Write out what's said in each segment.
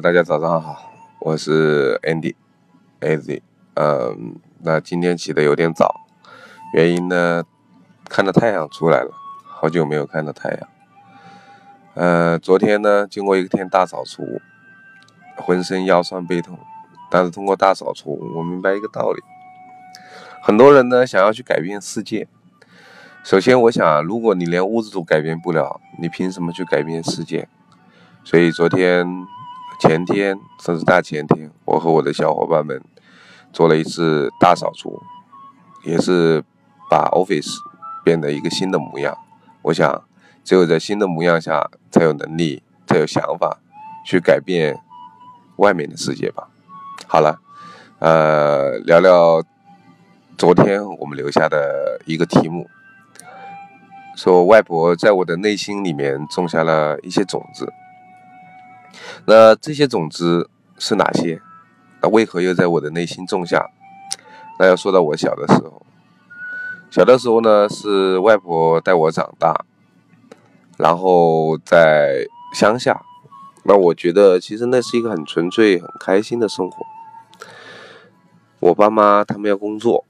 大家早上好，我是 Andy，Andy，嗯，那今天起的有点早，原因呢，看到太阳出来了，好久没有看到太阳。呃，昨天呢，经过一天大扫除，浑身腰酸背痛，但是通过大扫除，我明白一个道理，很多人呢想要去改变世界，首先我想，如果你连屋子都改变不了，你凭什么去改变世界？所以昨天。前天甚至大前天，我和我的小伙伴们做了一次大扫除，也是把 Office 变得一个新的模样。我想，只有在新的模样下，才有能力，才有想法去改变外面的世界吧。好了，呃，聊聊昨天我们留下的一个题目，说外婆在我的内心里面种下了一些种子。那这些种子是哪些？那为何又在我的内心种下？那要说到我小的时候，小的时候呢，是外婆带我长大，然后在乡下。那我觉得其实那是一个很纯粹、很开心的生活。我爸妈他们要工作，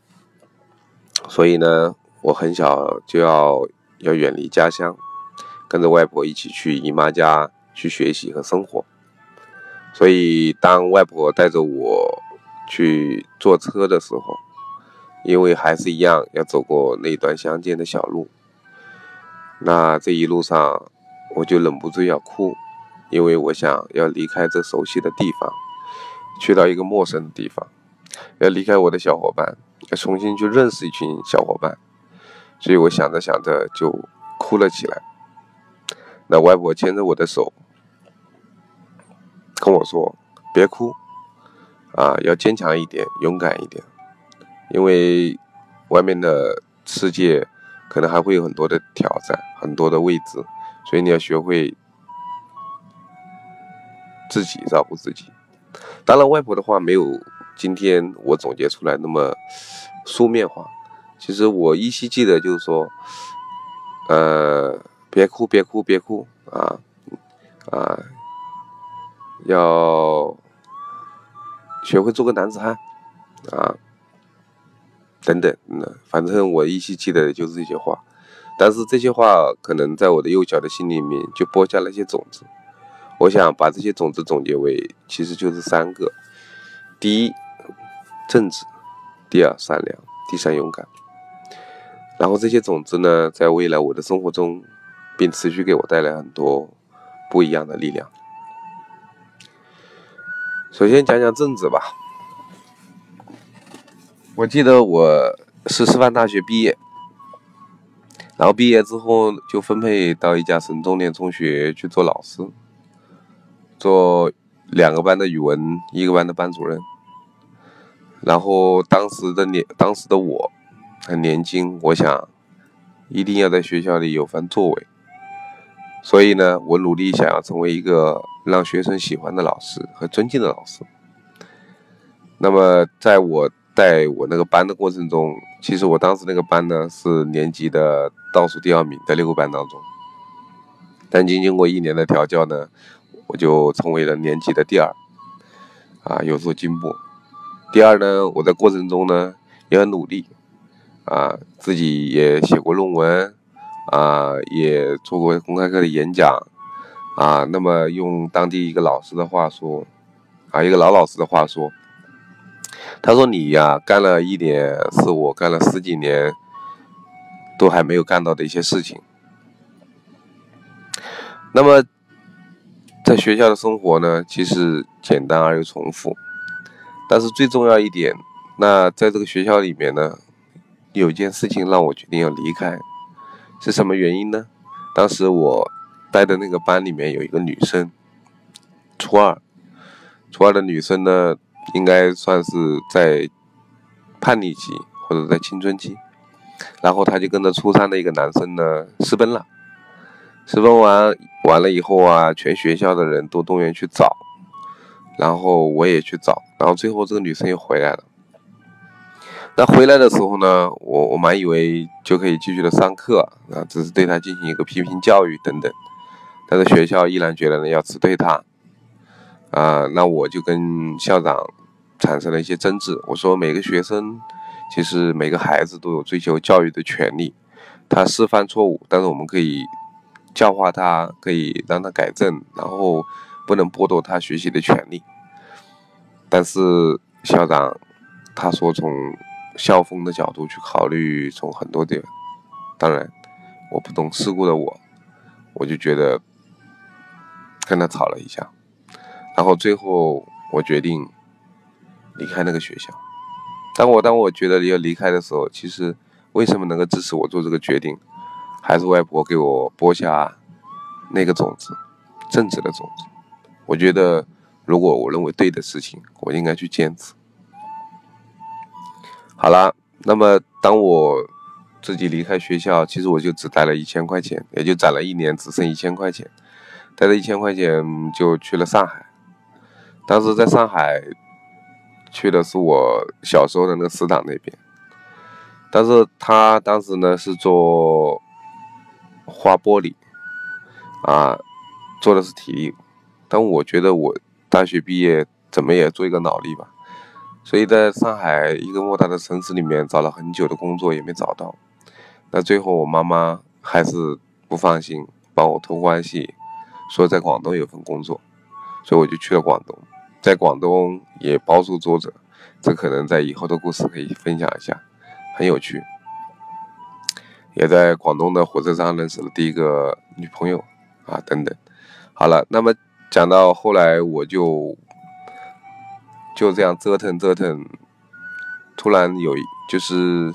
所以呢，我很小就要要远离家乡，跟着外婆一起去姨妈家。去学习和生活，所以当外婆带着我去坐车的时候，因为还是一样要走过那段乡间的小路，那这一路上我就忍不住要哭，因为我想要离开这熟悉的地方，去到一个陌生的地方，要离开我的小伙伴，要重新去认识一群小伙伴，所以我想着想着就哭了起来。那外婆牵着我的手。跟我说：“别哭，啊，要坚强一点，勇敢一点，因为外面的世界可能还会有很多的挑战，很多的未知，所以你要学会自己照顾自己。当然，外婆的话没有今天我总结出来那么书面化。其实我依稀记得，就是说，呃，别哭，别哭，别哭，啊，啊。”要学会做个男子汉啊，等等，反正我依稀记得的就是这些话。但是这些话可能在我的幼小的心里面就播下了一些种子。我想把这些种子总结为，其实就是三个：第一，正直；第二，善良；第三，勇敢。然后这些种子呢，在未来我的生活中，并持续给我带来很多不一样的力量。首先讲讲政治吧。我记得我是师范大学毕业，然后毕业之后就分配到一家省重点中学去做老师，做两个班的语文，一个班的班主任。然后当时的年，当时的我很年轻，我想一定要在学校里有番作为。所以呢，我努力想要成为一个让学生喜欢的老师和尊敬的老师。那么，在我带我那个班的过程中，其实我当时那个班呢是年级的倒数第二名，在六个班当中。但经经过一年的调教呢，我就成为了年级的第二，啊，有所进步。第二呢，我在过程中呢也很努力，啊，自己也写过论文。啊，也做过公开课的演讲，啊，那么用当地一个老师的话说，啊，一个老老师的话说，他说你呀，干了一点是我干了十几年都还没有干到的一些事情。那么在学校的生活呢，其实简单而又重复，但是最重要一点，那在这个学校里面呢，有一件事情让我决定要离开。是什么原因呢？当时我待的那个班里面有一个女生，初二，初二的女生呢，应该算是在叛逆期或者在青春期，然后她就跟着初三的一个男生呢私奔了，私奔完完了以后啊，全学校的人都动员去找，然后我也去找，然后最后这个女生又回来了。那回来的时候呢，我我蛮以为就可以继续的上课啊，只是对他进行一个批评教育等等，但是学校依然觉得呢要辞退他，啊，那我就跟校长产生了一些争执。我说，每个学生，其实每个孩子都有追求教育的权利。他是犯错误，但是我们可以教化他，可以让他改正，然后不能剥夺他学习的权利。但是校长他说，从校风的角度去考虑，从很多点，当然我不懂世故的我，我就觉得跟他吵了一下。然后最后我决定离开那个学校。当我当我觉得要离开的时候，其实为什么能够支持我做这个决定，还是外婆给我播下那个种子，正直的种子。我觉得如果我认为对的事情，我应该去坚持。好了，那么当我自己离开学校，其实我就只带了一千块钱，也就攒了一年，只剩一千块钱，带着一千块钱就去了上海。当时在上海去的是我小时候的那个食堂那边，但是他当时呢是做花玻璃，啊，做的是体力，但我觉得我大学毕业怎么也做一个脑力吧，所以在上海一个莫大的城市里面找了很久的工作也没找到，那最后我妈妈还是不放心，帮我托关系，说在广东有份工作，所以我就去了广东。在广东也包住桌子，这可能在以后的故事可以分享一下，很有趣。也在广东的火车上认识了第一个女朋友啊，等等。好了，那么讲到后来，我就就这样折腾折腾，突然有就是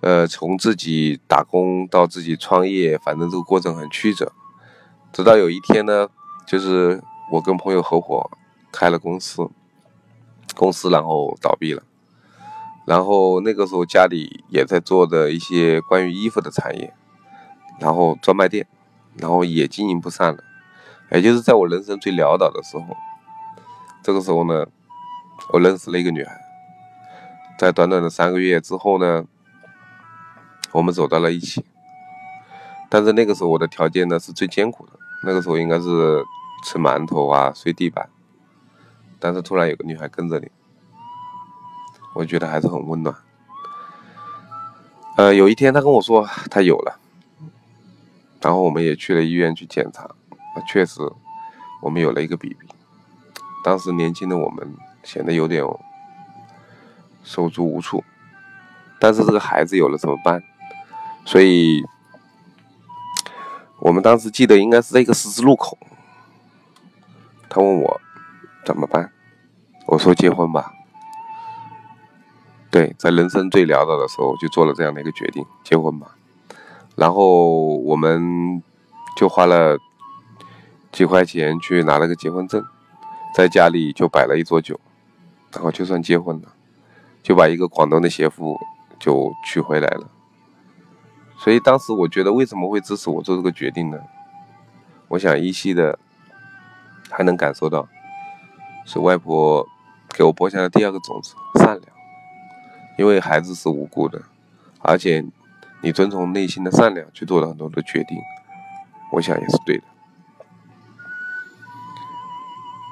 呃，从自己打工到自己创业，反正这个过程很曲折。直到有一天呢，就是我跟朋友合伙。开了公司，公司然后倒闭了，然后那个时候家里也在做的一些关于衣服的产业，然后专卖店，然后也经营不善了，也就是在我人生最潦倒的时候，这个时候呢，我认识了一个女孩，在短短的三个月之后呢，我们走到了一起，但是那个时候我的条件呢是最艰苦的，那个时候应该是吃馒头啊，睡地板。但是突然有个女孩跟着你，我觉得还是很温暖。呃，有一天她跟我说她有了，然后我们也去了医院去检查，确实我们有了一个 BB。当时年轻的我们显得有点手足无措，但是这个孩子有了怎么办？所以我们当时记得应该是在一个十字路口，他问我。怎么办？我说结婚吧。对，在人生最潦倒的时候，就做了这样的一个决定，结婚吧。然后我们就花了几块钱去拿了个结婚证，在家里就摆了一桌酒，然后就算结婚了，就把一个广东的媳妇就娶回来了。所以当时我觉得，为什么会支持我做这个决定呢？我想依稀的还能感受到。是外婆给我播下的第二个种子，善良。因为孩子是无辜的，而且你遵从内心的善良去做了很多的决定，我想也是对的。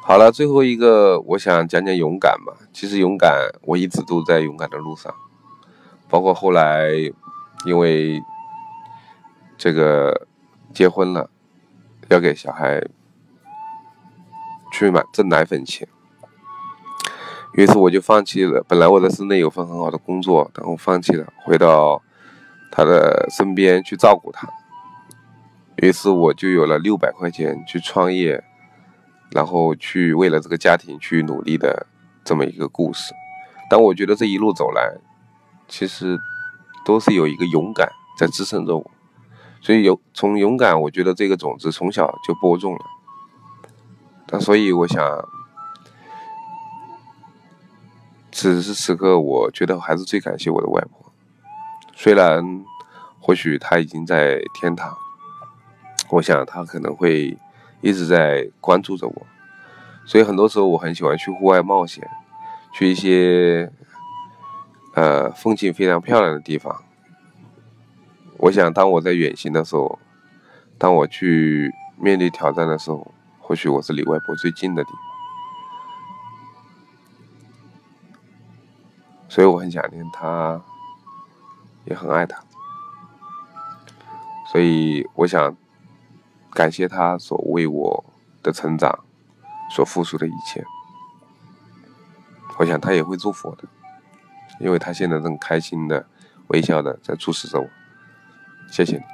好了，最后一个，我想讲讲勇敢吧。其实勇敢，我一直都在勇敢的路上，包括后来因为这个结婚了，要给小孩。去买挣奶粉钱，于是我就放弃了。本来我在市内有份很好的工作，然后放弃了，回到他的身边去照顾他。于是我就有了六百块钱去创业，然后去为了这个家庭去努力的这么一个故事。但我觉得这一路走来，其实都是有一个勇敢在支撑着我，所以有从勇敢，我觉得这个种子从小就播种了。那所以我想，此时此刻，我觉得还是最感谢我的外婆。虽然或许她已经在天堂，我想她可能会一直在关注着我。所以很多时候，我很喜欢去户外冒险，去一些呃风景非常漂亮的地方。我想，当我在远行的时候，当我去面对挑战的时候，或许我是离外婆最近的地方，所以我很想念她，也很爱她，所以我想感谢她所为我的成长所付出的一切。我想她也会祝福我的，因为她现在正开心的、微笑的在注视着我。谢谢你。